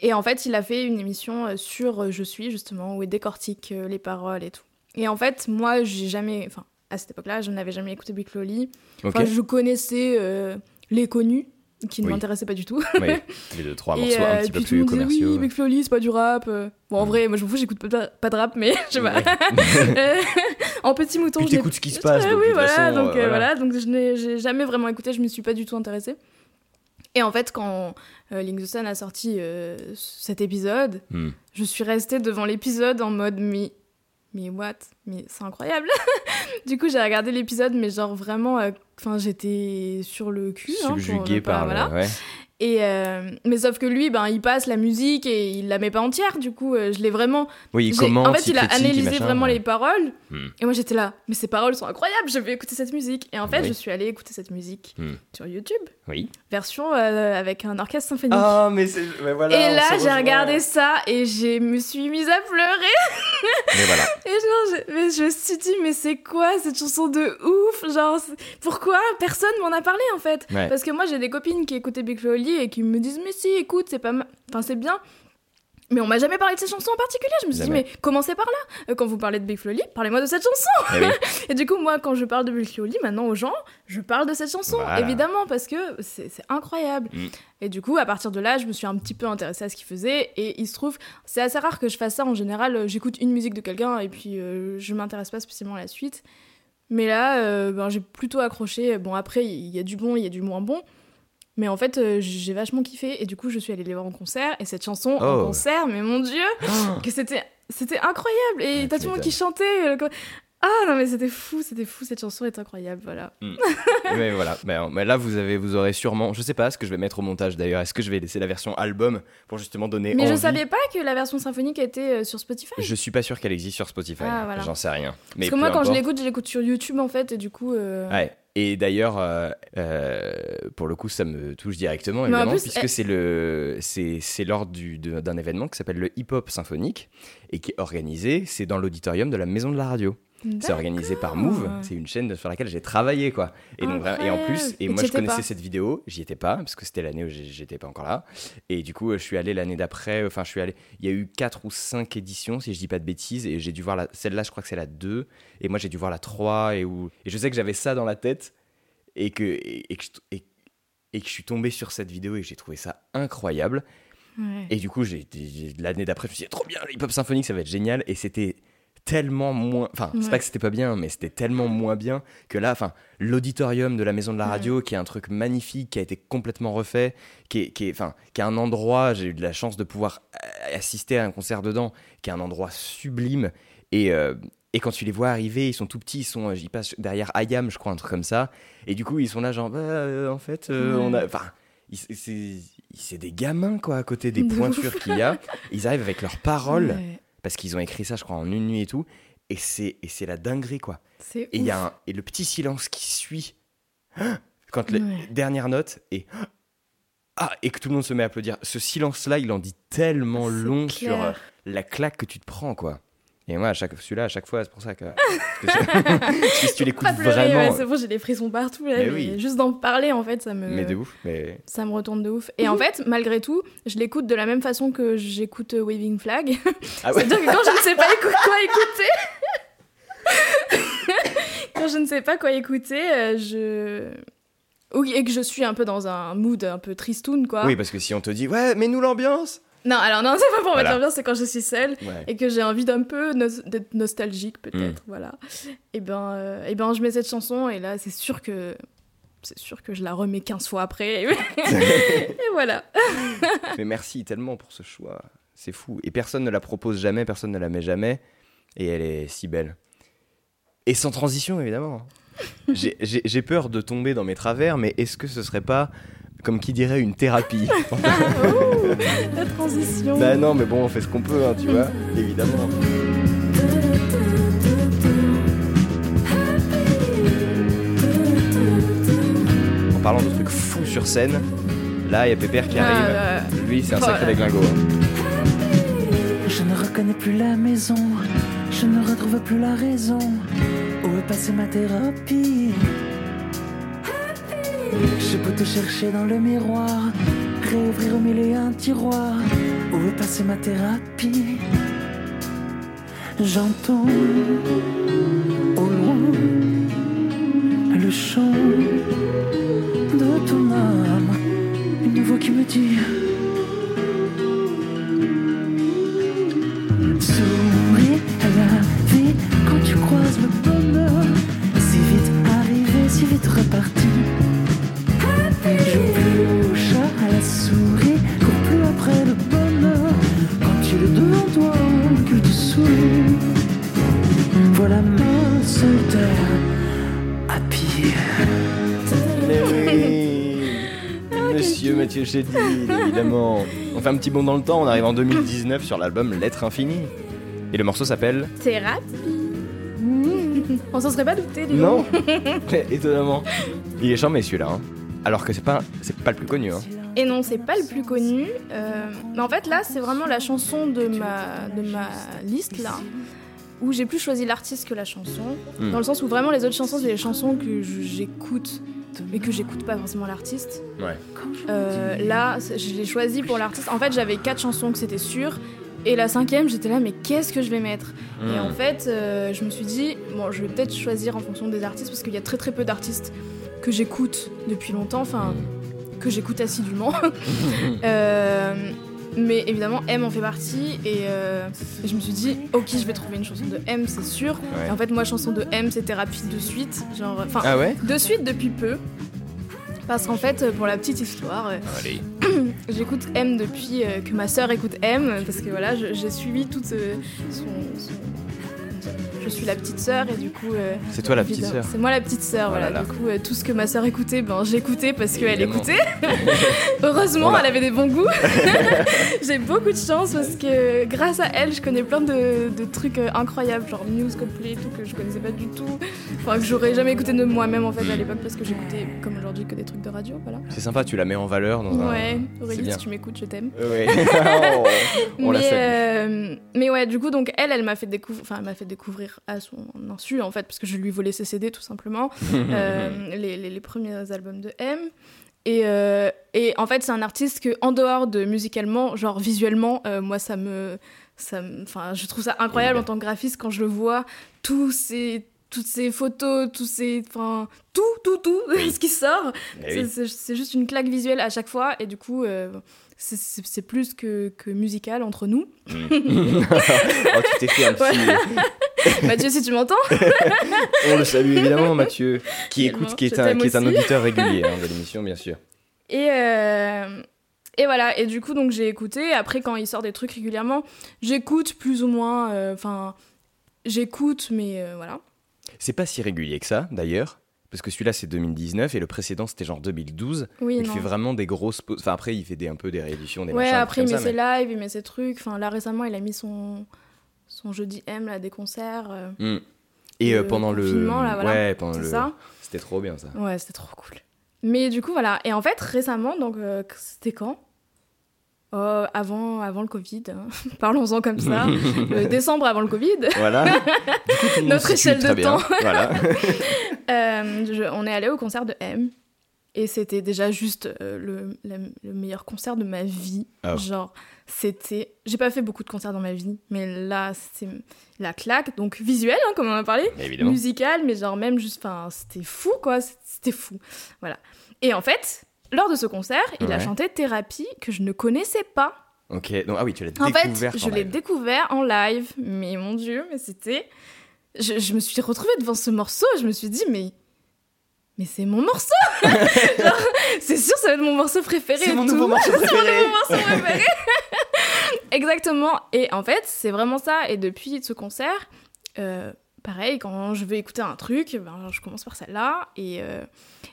S3: Et en fait, il a fait une émission euh, sur euh, Je suis justement où il décortique euh, les paroles et tout. Et en fait, moi, j'ai jamais, enfin, à cette époque-là, je n'avais jamais écouté Big Loli. Enfin, je connaissais euh, les connus qui ne
S2: Oui.
S3: m'intéressaient pas du tout.
S2: Oui, les deux, trois morceaux
S3: euh,
S2: un petit peu plus commerciaux.
S3: Oui, Big Loli, c'est pas du rap. Bon, en
S2: Mm.
S3: vrai, moi je m'en fous, j'écoute pas, pas de rap, mais je sais pas.
S2: Ouais.
S3: En petit mouton,
S2: t'écoutes ce qui se passe,
S3: oui,
S2: toute
S3: voilà,
S2: façon,
S3: donc
S2: euh, voilà.
S3: voilà, donc je n'ai jamais vraiment écouté, je me suis pas du tout intéressée. Et en fait, quand euh, Link the Sun a sorti euh, cet épisode,
S2: Hmm.
S3: je suis restée devant l'épisode en mode mais mais what? Mais c'est incroyable du coup j'ai regardé l'épisode mais genre vraiment euh, j'étais sur le cul hein, pour
S2: Subjugué
S3: ne pas-
S2: par le-
S3: voilà
S2: ouais.
S3: Et euh, mais sauf que lui ben il passe la musique et il la met pas entière du coup euh, je l'ai vraiment
S2: Oui, il commente,
S3: en fait il a analysé
S2: machin,
S3: vraiment
S2: ouais.
S3: les paroles
S2: Hmm.
S3: et moi j'étais là mais ces paroles sont incroyables je vais écouter cette musique et en fait
S2: Oui.
S3: je suis allée écouter cette musique
S2: Hmm.
S3: sur YouTube
S2: Oui.
S3: version euh, avec un orchestre symphonique
S2: Ah, mais c'est. voilà,
S3: et là, j'ai regardé ça et je me suis mise à pleurer.
S2: Mais voilà.
S3: Et genre, je, mais je me suis dit, mais c'est quoi cette chanson de ouf? Genre, pourquoi? Personne m'en a parlé en fait
S2: Ouais.
S3: Parce que moi, j'ai des copines qui écoutaient Big Flo et qui me disent, mais si, écoute, c'est pas, enfin, c'est bien. Mais on m'a jamais parlé de cette chanson en particulier. Je me suis
S2: Jamais.
S3: dit, mais commencez par là. Euh, Quand vous parlez de Big Flo et Oli, parlez-moi de cette chanson.
S2: Eh oui.
S3: Et du coup, moi, quand je parle de Big Flo et Oli, maintenant aux gens, je parle de cette chanson,
S2: Voilà.
S3: évidemment, parce que c'est c'est incroyable.
S2: Mm.
S3: Et du coup, à partir de là, je me suis un petit peu intéressée à ce qu'il faisait. Et il se trouve, c'est assez rare que je fasse ça. En général, euh, j'écoute une musique de quelqu'un et puis euh, je m'intéresse pas spécialement à la suite. Mais là, euh, ben, j'ai plutôt accroché. Bon, après, il y a du bon, il y a du moins bon. Mais en fait, euh, j'ai vachement kiffé. Et du coup, je suis allée les voir en concert. Et cette chanson en
S2: Oh.
S3: concert, mais mon dieu, que c'était c'était incroyable. Et
S2: Ouais,
S3: t'as tout le monde qui chantait. euh. Ah non mais c'était fou, c'était fou, cette chanson est incroyable, voilà.
S2: mais voilà, mais, mais là vous avez, vous aurez sûrement, je sais pas ce que je vais mettre au montage d'ailleurs. Est-ce que je vais laisser la version album pour justement donner
S3: Mais je
S2: envie?
S3: savais pas que la version symphonique était euh, sur Spotify.
S2: Je suis pas sûr qu'elle existe sur Spotify.
S3: Ah, voilà.
S2: J'en sais rien. Mais
S3: Parce que moi quand je l'écoute, je l'écoute sur YouTube en fait et du coup. euh,
S2: Ouais. Et d'ailleurs, euh, euh, pour le coup, ça me touche directement, évidemment,
S3: plus,
S2: puisque
S3: elle-
S2: c'est le, c'est, c'est lors du, d'un événement qui s'appelle le Hip Hop Symphonique et qui est organisé, c'est dans l'auditorium de la Maison de la Radio. C'est organisé par Move, c'est une chaîne sur laquelle j'ai travaillé, quoi. Et, donc, et en plus, et
S3: Et
S2: moi je connaissais
S3: pas
S2: cette vidéo, j'y étais pas, parce que c'était l'année où j'étais pas encore là. Et du coup, je suis allé l'année d'après, enfin, je suis allé, il y a eu 4 ou 5 éditions, si je dis pas de bêtises, et j'ai dû voir la, celle-là, je crois que c'est la 2, et moi j'ai dû voir la 3, et, où, et je sais que j'avais ça dans la tête, et que, et, et que, je, et- et que je suis tombé sur cette vidéo et j'ai trouvé ça incroyable.
S3: Ouais.
S2: Et du coup, j'ai, l'année d'après, je me suis dit, trop bien, le hip-hop symphonique, ça va être génial. Et c'était tellement moins. Enfin, c'est pas que c'était pas bien, mais c'était tellement moins bien que là, enfin, l'auditorium de la maison de la radio, qui est un truc magnifique, qui a été complètement refait, qui est, qui est, enfin, qui est un endroit, j'ai eu de la chance de pouvoir assister à un concert dedans, qui est un endroit sublime. Et. euh, et quand tu les vois arriver, ils sont tout petits, ils, sont, euh, ils passent derrière Ayam, je crois, un truc comme ça. Et du coup, ils sont là, genre, bah, euh, en fait, euh,
S3: Ouais.
S2: on a. Enfin, c'est des gamins, quoi, à côté des
S3: De
S2: pointures qu'il y a. Ils arrivent avec leurs paroles. Parce qu'ils ont écrit ça, je crois, en une nuit et tout. Et c'est et c'est la dinguerie, quoi.
S3: C'est
S2: Et il y a un, et le petit silence qui suit quand la
S3: Ouais.
S2: dernière note est ah et que tout le monde se met à applaudir. Ce silence-là, il en dit tellement long
S3: clair.
S2: sur euh, la claque que tu te prends, quoi. Et moi, à chaque celui-là, à chaque fois, c'est pour ça que, parce que, si tu l'écoutes vraiment,
S3: ouais, c'est bon, j'ai des frissons partout. Là,
S2: Mais oui.
S3: Juste d'en parler, en fait, ça me.
S2: mais de ouf, mais
S3: Ça me retourne de ouf. Et en fait, malgré tout, je l'écoute de la même façon que j'écoute euh, Waving Flag.
S2: ah ouais.
S3: C'est-à-dire que quand je ne sais pas écou- quoi écouter, quand je ne sais pas quoi écouter, euh, je. Oui, et que je suis un peu dans un mood un peu tristoun, quoi.
S2: Oui, parce que si on te dit ouais, mais nous l'ambiance.
S3: Non, alors non, c'est pas pour
S2: Voilà.
S3: mettre l'ambiance, c'est quand je suis seule
S2: Ouais.
S3: et que j'ai envie d'un peu d'être nostalgique, peut-être,
S2: Mm.
S3: voilà. Et ben, euh, et ben, je mets cette chanson et là, c'est sûr que. C'est sûr que je la remets 15 fois après. et voilà.
S2: Mais merci tellement pour ce choix. C'est fou. Et personne ne la propose jamais, personne ne la met jamais. Et elle est si belle. Et sans transition, évidemment. J'ai- J'ai j'ai peur de tomber dans mes travers, mais est-ce que ce serait pas, comme qui dirait, une thérapie
S3: La transition.
S2: Bah non, mais bon, on fait ce qu'on peut, hein, tu vois, évidemment. En parlant de trucs fous sur scène, là, il y a Pépère qui
S3: Ah,
S2: arrive. Lui, c'est un sacré
S3: là.
S2: déglingo. hein.
S8: Je ne reconnais plus la maison, je ne retrouve plus la raison. Où est passée ma thérapie? J'ai beau te chercher dans le miroir, réouvrir au mille et un tiroir. Où est passée ma thérapie? J'entends
S2: Monsieur Mathieu Chédid, évidemment. On fait un petit bond dans le temps, on arrive en 2019 sur l'album L'être infini. Et le morceau s'appelle
S3: Thérapie. On s'en serait pas douté, dis
S2: Non. Étonnamment. Il est charmé celui-là. hein. Alors que c'est pas, c'est pas le plus connu. Hein.
S3: Et non, c'est pas le plus connu. euh, mais en fait, là, c'est vraiment la chanson de ma, de ma liste, là, où j'ai plus choisi l'artiste que la chanson.
S2: Hmm.
S3: Dans le sens où vraiment les autres chansons, c'est les chansons que j'écoute, mais que j'écoute pas forcément l'artiste.
S2: Ouais.
S3: Euh, là, je l'ai choisi pour l'artiste. En fait, j'avais quatre chansons que c'était sûr. Et la cinquième, j'étais là, mais qu'est-ce que je vais mettre? Et
S2: Hmm.
S3: en fait, euh, je me suis dit, bon, je vais peut-être choisir en fonction des artistes, parce qu'il y a très très peu d'artistes que j'écoute depuis longtemps, enfin, que j'écoute assidûment. Euh, mais évidemment, M en fait partie, et, euh, et je me suis dit, ok, je vais trouver une chanson de M, c'est sûr.
S2: Ouais.
S3: Et en fait, moi, chanson de M, c'est thérapie de suite. Genre, enfin,
S2: Ah ouais
S3: de suite depuis peu. Parce qu'en fait, pour la petite histoire, euh. J'écoute M depuis euh, que ma sœur écoute M, parce que voilà, j'ai suivi toute euh, son, son- Je suis la petite sœur et du coup. euh,
S2: C'est toi la petite sœur
S3: C'est moi la petite sœur,
S2: Oh
S3: voilà.
S2: là là.
S3: Du coup, euh, tout ce que ma sœur écoutait, ben j'écoutais parce qu'elle écoutait. Heureusement, elle avait des bons goûts. J'ai beaucoup de chance parce que grâce à elle, je connais plein de, de trucs euh, incroyables, genre Muse, Coldplay, et tout que je connaissais pas du tout. Enfin, que j'aurais jamais écouté de moi-même en fait à l'époque parce que j'écoutais comme aujourd'hui que des trucs de radio, voilà.
S2: C'est sympa, tu la mets en valeur dans un.
S3: Ouais,
S2: c'est
S3: Aurélie,
S2: bien.
S3: si tu m'écoutes, je t'aime.
S2: Ouais. Oh, on la
S3: mais,
S2: salue.
S3: mais ouais, du coup, donc elle, elle m'a fait découvrir, enfin, elle m'a fait découvrir à son insu en fait, parce que je lui volais ses CD tout simplement, euh, les, les- les premiers albums de M. Et, euh, et en fait, c'est un artiste que, en dehors de musicalement, genre visuellement, euh, moi, ça me, ça, me- je trouve ça incroyable en tant que graphiste quand je le vois, tous ces toutes ces photos, tous ces, enfin, tout, tout, tout, ce qui sort, c'est
S2: oui.
S3: juste une claque visuelle à chaque fois, et du coup, euh, c'est- plus que, que musical entre nous.
S2: oh, tu t'es fait un petit.
S3: Mathieu, si tu m'entends.
S2: On le salue évidemment, Mathieu, qui écoute, qui est un,
S3: t'aime
S2: qui est un
S3: aussi.
S2: auditeur régulier hein, de l'émission, bien sûr.
S3: Et, euh, et voilà, et du coup, donc j'ai écouté. Après, quand il sort des trucs régulièrement, j'écoute plus ou moins. euh, Enfin, j'écoute, mais euh, voilà.
S2: C'est pas si régulier que ça, d'ailleurs. Parce que celui-là, c'est 2019 et le précédent, c'était genre 2012.
S3: Oui,
S2: il
S3: non.
S2: fait vraiment des grosses pauses. Enfin, après, il fait des, un peu des rééditions, des
S3: ouais,
S2: machins.
S3: après, il met
S2: ça,
S3: ses
S2: mais-
S3: lives, il met ses trucs. Enfin, là, récemment, il a mis son, son jeudi M, là, des concerts. euh,
S2: Hmm. Et euh,
S3: le
S2: pendant le.
S3: là, voilà.
S2: Ouais, pendant le.
S3: ça.
S2: C'était trop bien ça.
S3: Ouais, c'était trop cool. Mais du coup, voilà. Et en fait, récemment, donc, euh, c'était quand? Euh, avant, avant le Covid, hein. parlons-en comme ça. Euh, décembre avant le Covid.
S2: Voilà.
S3: Notre échelle de temps.
S2: Voilà.
S3: Euh, je- on est allé au concert de M. Et c'était déjà juste euh, le, la- le meilleur concert de ma vie.
S2: Ah.
S3: Genre, c'était. J'ai pas fait beaucoup de concerts dans ma vie, mais là, c'est la claque. Donc, visuel, hein, comme on en a parlé.
S2: Évidemment.
S3: Musical, mais genre, même juste. Enfin, c'était fou, quoi. C'était fou. Voilà. Et en fait, lors de ce concert, il a chanté Thérapie que je ne connaissais pas.
S2: Ok, donc, ah oui, tu l'as
S3: En
S2: découvert.
S3: fait, je
S2: en
S3: l'ai découvert en live, mais mon dieu, mais c'était. Je, je me suis retrouvée devant ce morceau, je me suis dit, mais. Mais c'est mon morceau C'est sûr, ça va être mon morceau préféré.
S2: C'est mon nouveau morceau
S3: mon
S2: préféré.
S3: nouveau morceau préféré Exactement. Et en fait, c'est vraiment ça. Et depuis ce concert, euh, pareil, quand je vais écouter un truc, ben, je commence par celle-là. Et, euh,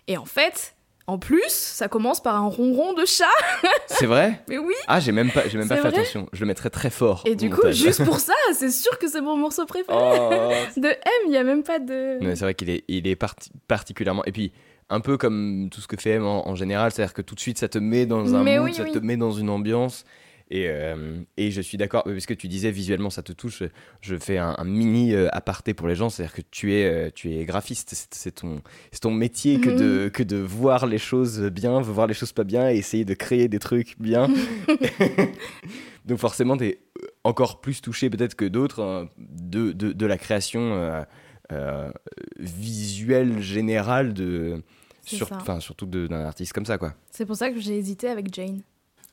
S3: et en fait, en plus, ça commence par un ronron de chat.
S2: C'est vrai
S3: Mais oui
S2: Ah, j'ai même pas, j'ai même pas fait attention. Je le mettrais très fort.
S3: Et du coup,
S2: montage.
S3: juste pour ça, c'est sûr que c'est mon morceau préféré.
S2: Oh.
S3: De M, il n'y a même pas de.
S2: Mais c'est vrai qu'il est, il est parti- particulièrement. Et puis, un peu comme tout ce que fait M en, en général, c'est-à-dire que tout de suite, ça te met dans un
S3: Mais
S2: mood,
S3: oui,
S2: ça
S3: oui.
S2: te met dans une ambiance. Et, euh, et je suis d'accord, parce que tu disais visuellement ça te touche. Je fais un, un mini euh, aparté pour les gens, c'est-à-dire que tu es, euh, tu es graphiste, c'est, ton, ton métier que,
S3: Mhm.
S2: de, que de voir les choses bien, voir les choses pas bien et essayer de créer des trucs bien. Donc forcément, tu es encore plus touché peut-être que d'autres hein, de, de, de la création euh, visuelle générale de sur, surtout d'un artiste comme ça quoi.
S3: C'est pour ça que j'ai hésité avec Jane.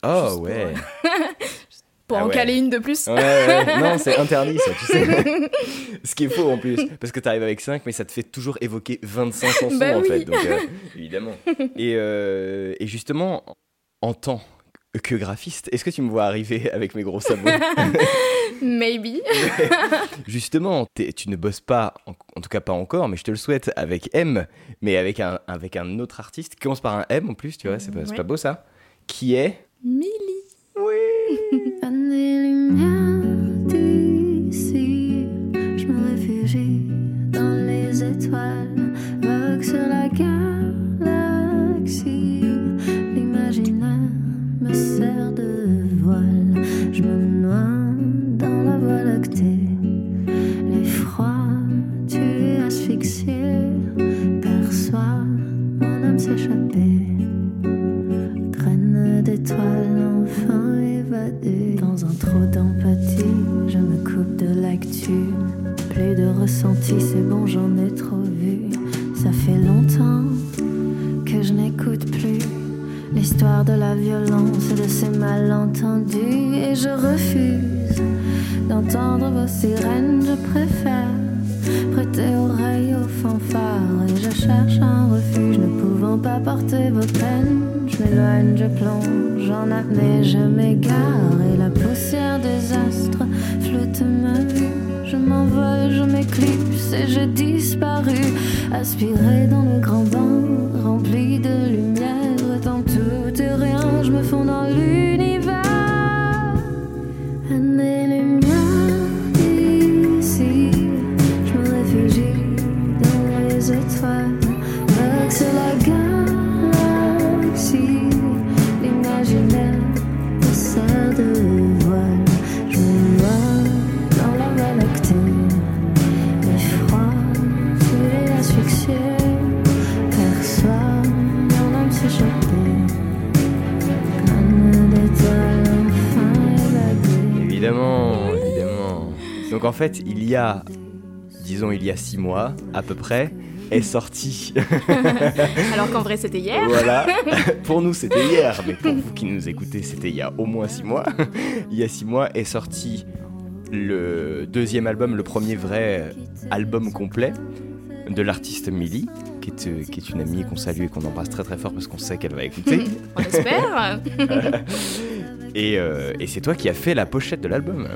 S2: Oh
S3: Juste pour,
S2: ouais.
S3: euh, Pour
S2: Ah
S3: en
S2: ouais.
S3: caler une de plus.
S2: Ouais, ouais, non, c'est interdit ça, tu sais. Ce qui est faux en plus, parce que tu arrives avec 5, mais ça te fait toujours évoquer 25 chansons
S3: Bah
S2: en
S3: oui.
S2: fait, donc euh, évidemment. Et, euh, et justement, en tant que graphiste, est-ce que tu me vois arriver avec mes gros sabots?
S3: Maybe.
S2: Justement, tu ne bosses pas, en, en tout cas pas encore, mais je te le souhaite, avec M, mais avec un, avec un autre artiste qui commence par un M en plus, tu vois, c'est
S3: Ouais.
S2: pas beau ça Qui est
S3: Millie.
S5: Pas des lumières d'ici, je me réfugie dans les étoiles, vogue sur la galaxie. L'imaginaire me sert de voile, je me noie dans la voie lactée. L'effroi, tu es asphyxié, perçois mon âme s'échapper. D'étoiles enfin évadée Dans un trou d'empathie, je me coupe de l'actu. Plus de ressenti, c'est bon, j'en ai trop vu. Ça fait longtemps que je n'écoute plus l'histoire de la violence et de ces malentendus. Et je refuse d'entendre vos sirènes, je préfère prêter oreille aux fanfares. Et je cherche un refuge, ne pouvant pas porter vos peines. Je m'éloigne, je plonge en apnée, je m'égare. Et la poussière des astres flotte vue. Je m'envole, je m'éclipse et j'ai disparu. Aspiré dans le grand bain,
S2: Évidemment, évidemment. Donc en fait, il y a, disons, il y a six mois à peu près, est sorti.
S3: Alors qu'en vrai, c'était hier.
S2: Voilà. pour nous, c'était hier, mais pour vous qui nous écoutez, c'était il y a au moins six mois. il y a six mois est sorti le deuxième album, le premier vrai album complet de l'artiste Millie, qui est, euh, qui est une amie qu'on salue et qu'on embrasse très très fort parce qu'on sait qu'elle va écouter.
S3: On espère.
S2: Et euh, et c'est toi qui as fait la pochette de l'album.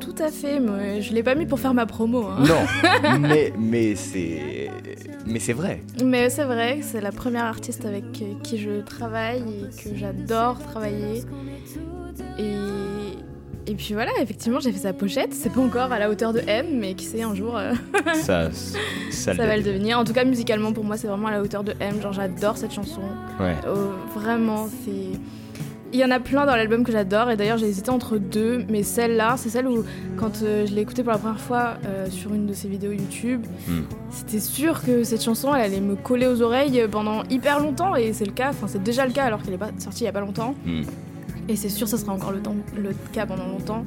S3: Tout à fait, mais je l'ai pas mis pour faire ma promo. hein.
S2: Non, mais, mais c'est mais c'est vrai.
S3: Mais c'est vrai c'est la première artiste avec euh, qui je travaille et que j'adore travailler. Et, et puis voilà, effectivement, j'ai fait sa pochette. C'est pas encore à la hauteur de M, mais qui sait, un jour, euh,
S2: Ça, ça,
S3: ça va le devenir. En tout cas, musicalement, pour moi, c'est vraiment à la hauteur de M. Genre, j'adore cette chanson.
S2: Ouais.
S3: Oh, vraiment, c'est. Il y en a plein dans l'album que j'adore et d'ailleurs j'ai hésité entre deux, mais celle-là, c'est celle où quand euh, je l'ai écoutée pour la première fois euh, sur une de ses vidéos YouTube,
S2: Hmm.
S3: c'était sûr que cette chanson elle allait me coller aux oreilles pendant hyper longtemps et c'est le cas, enfin c'est déjà le cas alors qu'elle est pas sortie il y a pas longtemps
S2: Hmm.
S3: et c'est sûr ça sera encore le, temps, le cas pendant longtemps.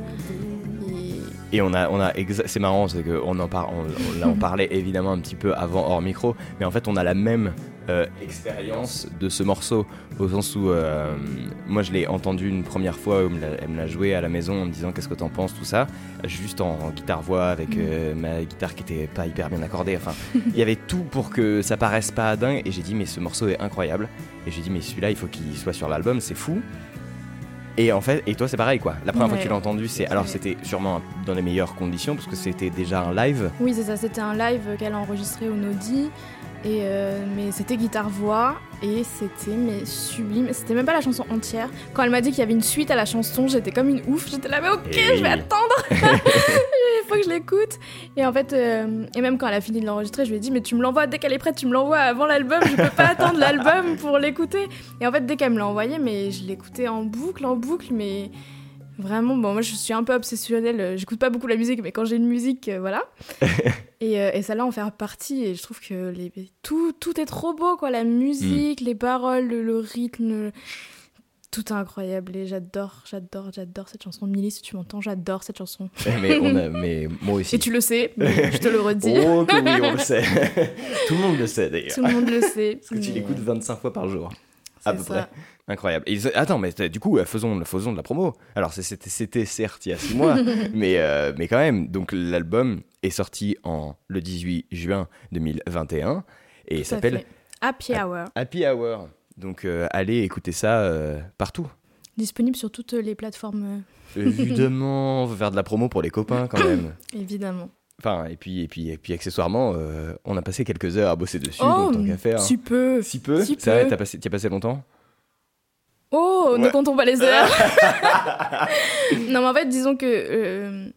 S2: Et on a, on a c'est marrant, c'est qu'on en, par- on, on, là, on parlait évidemment un petit peu avant hors micro, mais en fait on a la même euh, expérience de ce morceau, au sens où euh, moi je l'ai entendu une première fois, elle me l'a- joué à la maison en me disant qu'est-ce que t'en penses, tout ça, juste en, en guitare-voix avec euh, ma guitare qui était pas hyper bien accordée, enfin il y avait tout pour que ça paraisse pas dingue, et j'ai dit mais ce morceau est incroyable, et j'ai dit mais celui-là il faut qu'il soit sur l'album, c'est fou. Et en fait, et toi c'est pareil quoi. La première fois que tu l'as entendu, c'est alors c'était sûrement dans les meilleures conditions parce que c'était déjà un live.
S3: Oui, c'est ça, c'était un live qu'elle a enregistré au Nodi. Et euh, mais c'était guitare-voix et c'était mais sublime. C'était même pas la chanson entière. Quand elle m'a dit qu'il y avait une suite à la chanson, j'étais comme une ouf. J'étais là, mais ok,
S2: Eh
S3: je vais
S2: oui.
S3: attendre. Il faut que je l'écoute. Et en fait, euh, et même quand elle a fini de l'enregistrer, je lui ai dit, mais tu me l'envoies dès qu'elle est prête, tu me l'envoies avant l'album. Je peux pas attendre l'album pour l'écouter. Et en fait, dès qu'elle me l'a envoyé, mais je l'écoutais en boucle, en boucle, mais. Vraiment, bon, moi je suis un peu obsessionnelle, euh, j'écoute pas beaucoup la musique, mais quand j'ai une musique, euh, voilà. et, euh, et celle-là en fait partie, et je trouve que les, tout, tout est trop beau, quoi. La musique, les paroles, le, le rythme, tout est incroyable. Et j'adore, j'adore, j'adore cette chanson. Milly, si tu m'entends, j'adore cette chanson.
S2: mais, on a- mais moi aussi.
S3: Et tu le sais, mais je te le redis.
S2: Oh que oui, on le sait. Tout le monde le sait d'ailleurs.
S3: Tout le monde le sait.
S2: Parce que tu l'écoutes 25 fois par jour. À peu
S3: ça.
S2: près. Incroyable. Et, attends, mais t'as- du coup, euh, faisons, faisons de la promo. Alors, c'était certes il y a 6 mois, mais, euh, mais quand même. Donc, l'album est sorti en, le 18 juin 2021 et s'appelle.
S3: Happy Hour.
S2: Happy Hour. Donc, euh, allez écouter ça euh, partout.
S3: Disponible sur toutes les plateformes, euh,
S2: Évidemment, on veut faire de la promo pour les copains quand même.
S3: évidemment.
S2: Enfin, et puis, et puis, et puis accessoirement, euh, on a passé quelques heures à bosser dessus,
S3: Oh,
S2: donc tant qu'à faire.
S3: si peu.
S2: Si peu
S3: Si peu.
S2: t'as passé, t'y as passé longtemps?
S3: Oh, ne comptons pas les heures. non, mais en fait, disons que euh,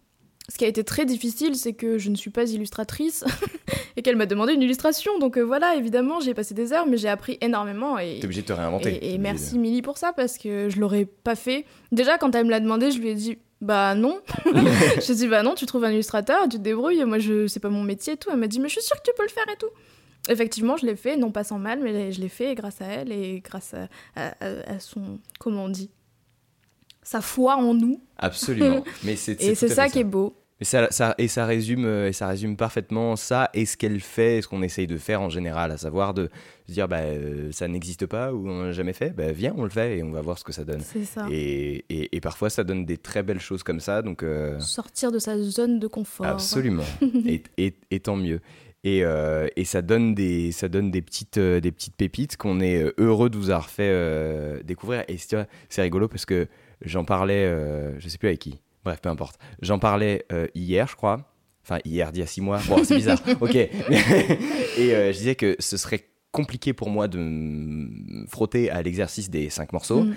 S3: ce qui a été très difficile, c'est que je ne suis pas illustratrice et qu'elle m'a demandé une illustration. Donc euh, voilà, évidemment, j'ai passé des heures, mais j'ai appris énormément. Et,
S2: T'es obligé de te réinventer.
S3: et, et merci Milly pour ça, parce que je l'aurais pas fait. Déjà, quand elle me l'a demandé, je lui ai dit. Bah non. je lui ai dit bah non, tu trouves un illustrateur, tu te débrouilles, moi je c'est pas mon métier et tout. Elle m'a dit mais je suis sûre que tu peux le faire et tout. Effectivement, je l'ai fait, non pas sans mal, mais je l'ai fait grâce à elle et grâce à, à- son, comment on dit, sa foi en nous.
S2: Absolument. Mais c'est
S3: Et c'est ça qui est beau.
S2: Et ça, ça- et ça résume euh, et ça résume parfaitement ça et ce qu'elle fait et ce qu'on essaye de faire en général, à savoir de se dire bah euh, ça n'existe pas ou on n'a jamais fait, bah viens on le fait et on va voir ce que ça donne.
S3: Ça.
S2: Et, et- et parfois ça donne des très belles choses comme ça donc. euh,
S3: Sortir de sa zone de confort.
S2: Absolument. et, tant mieux. Et, euh, et ça donne des, ça donne des petites, euh, des petites pépites qu'on est heureux de vous avoir fait euh, découvrir. Et c'est rigolo parce que j'en parlais, je sais plus avec qui. Bref, peu importe. J'en parlais euh, hier, je crois, Enfin, hier, d'il y a six mois. Bon, c'est bizarre. ok. et euh, je disais que ce serait compliqué pour moi de me frotter à l'exercice des cinq morceaux.
S3: Mm.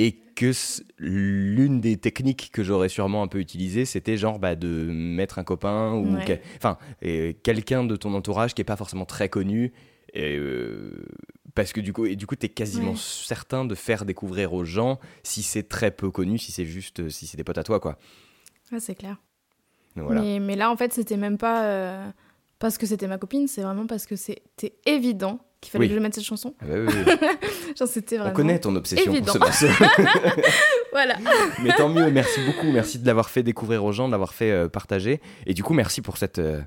S2: Et que l'une des techniques que j'aurais sûrement un peu utilisées, c'était genre bah, de mettre un copain ou
S3: Ouais.
S2: enfin euh, quelqu'un de ton entourage qui est pas forcément très connu. Et, euh, parce que du coup, et du coup, t'es quasiment
S3: Ouais.
S2: certain de faire découvrir aux gens si c'est très peu connu, si c'est juste, si c'est des potes à toi, quoi.
S3: Ouais, c'est clair.
S2: Voilà.
S3: Mais, mais là, en fait, c'était même pas euh, parce que c'était ma copine, c'est vraiment parce que c'était évident qu'il fallait
S2: Oui.
S3: que je mette cette chanson.
S2: Ah bah oui, oui, oui.
S3: Genre, c'était vraiment.
S2: On connaît ton obsession
S3: évident.
S2: pour ce morceau.
S3: voilà.
S2: Mais tant mieux, merci beaucoup. Merci de l'avoir fait découvrir aux gens, de l'avoir fait euh, partager. Et du coup, merci pour cette, euh,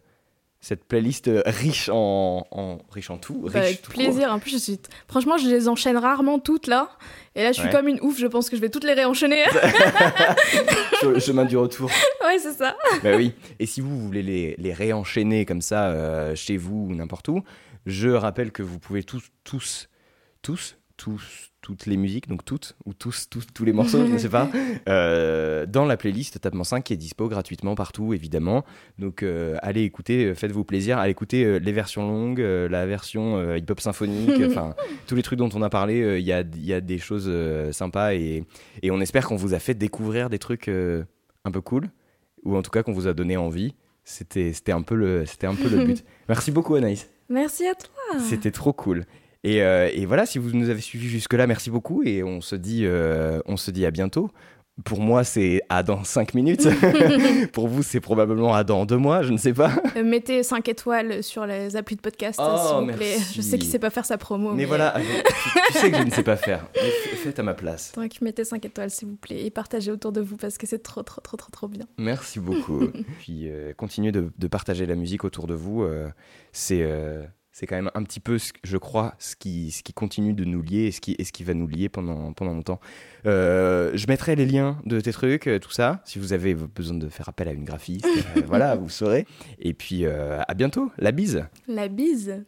S2: cette playlist euh, riche en, en- riche en tout. Riche
S3: Bah, avec
S2: tout
S3: plaisir. En plus, je suis. Franchement, je les enchaîne rarement toutes là. Et là, je suis
S2: Ouais.
S3: comme une ouf. Je pense que je vais toutes les réenchaîner.
S2: Sur le chemin du retour.
S3: ouais, c'est ça.
S2: bah oui. Et si vous voulez les, les réenchaîner comme ça euh, chez vous ou n'importe où, je rappelle que vous pouvez tous, tous, tous, tous, toutes les musiques, donc toutes, ou tous, tous, tous les morceaux, je ne sais pas, euh, dans la playlist Tapement 5 qui est dispo gratuitement partout, évidemment. Donc euh, allez écouter, euh, faites-vous plaisir, allez écouter euh, les versions longues, la version hip-hop symphonique, enfin tous les trucs dont on a parlé, il y, a, y a des choses sympas et, et on espère qu'on vous a fait découvrir des trucs un peu cool, ou en tout cas qu'on vous a donné envie. C'était un, peu le- c'était un peu le but. Merci beaucoup Anaïs.
S3: Merci à toi.
S2: C'était trop cool. Et, euh, et voilà, si vous nous avez suivis jusque-là, merci beaucoup. Et on se dit, euh, on se dit à bientôt. Pour moi, c'est à dans 5 minutes. Pour vous, c'est probablement à dans 2 mois, je ne sais pas.
S3: Euh, mettez 5 étoiles sur les applis de podcast,
S2: Oh,
S3: s'il vous plaît. Je sais qu'il sait pas faire sa promo.
S2: Mais voilà, tu, tu sais que je ne sais pas faire. Mais faites à ma place.
S3: Donc, mettez 5 étoiles, s'il vous plaît. Et partagez autour de vous parce que c'est trop, trop, trop, trop, trop bien.
S2: Merci beaucoup. Puis euh, continuez de, de partager la musique autour de vous. euh, c'est c'est quand même un petit peu, ce que- je crois, ce qui, ce qui continue de nous lier et ce qui, et ce qui va nous lier pendant, pendant longtemps. Euh, je mettrai les liens de tes trucs, euh, tout ça. Si vous avez besoin de faire appel à une graphiste, euh, voilà, vous saurez. Et puis euh, à bientôt. La bise.
S3: La bise.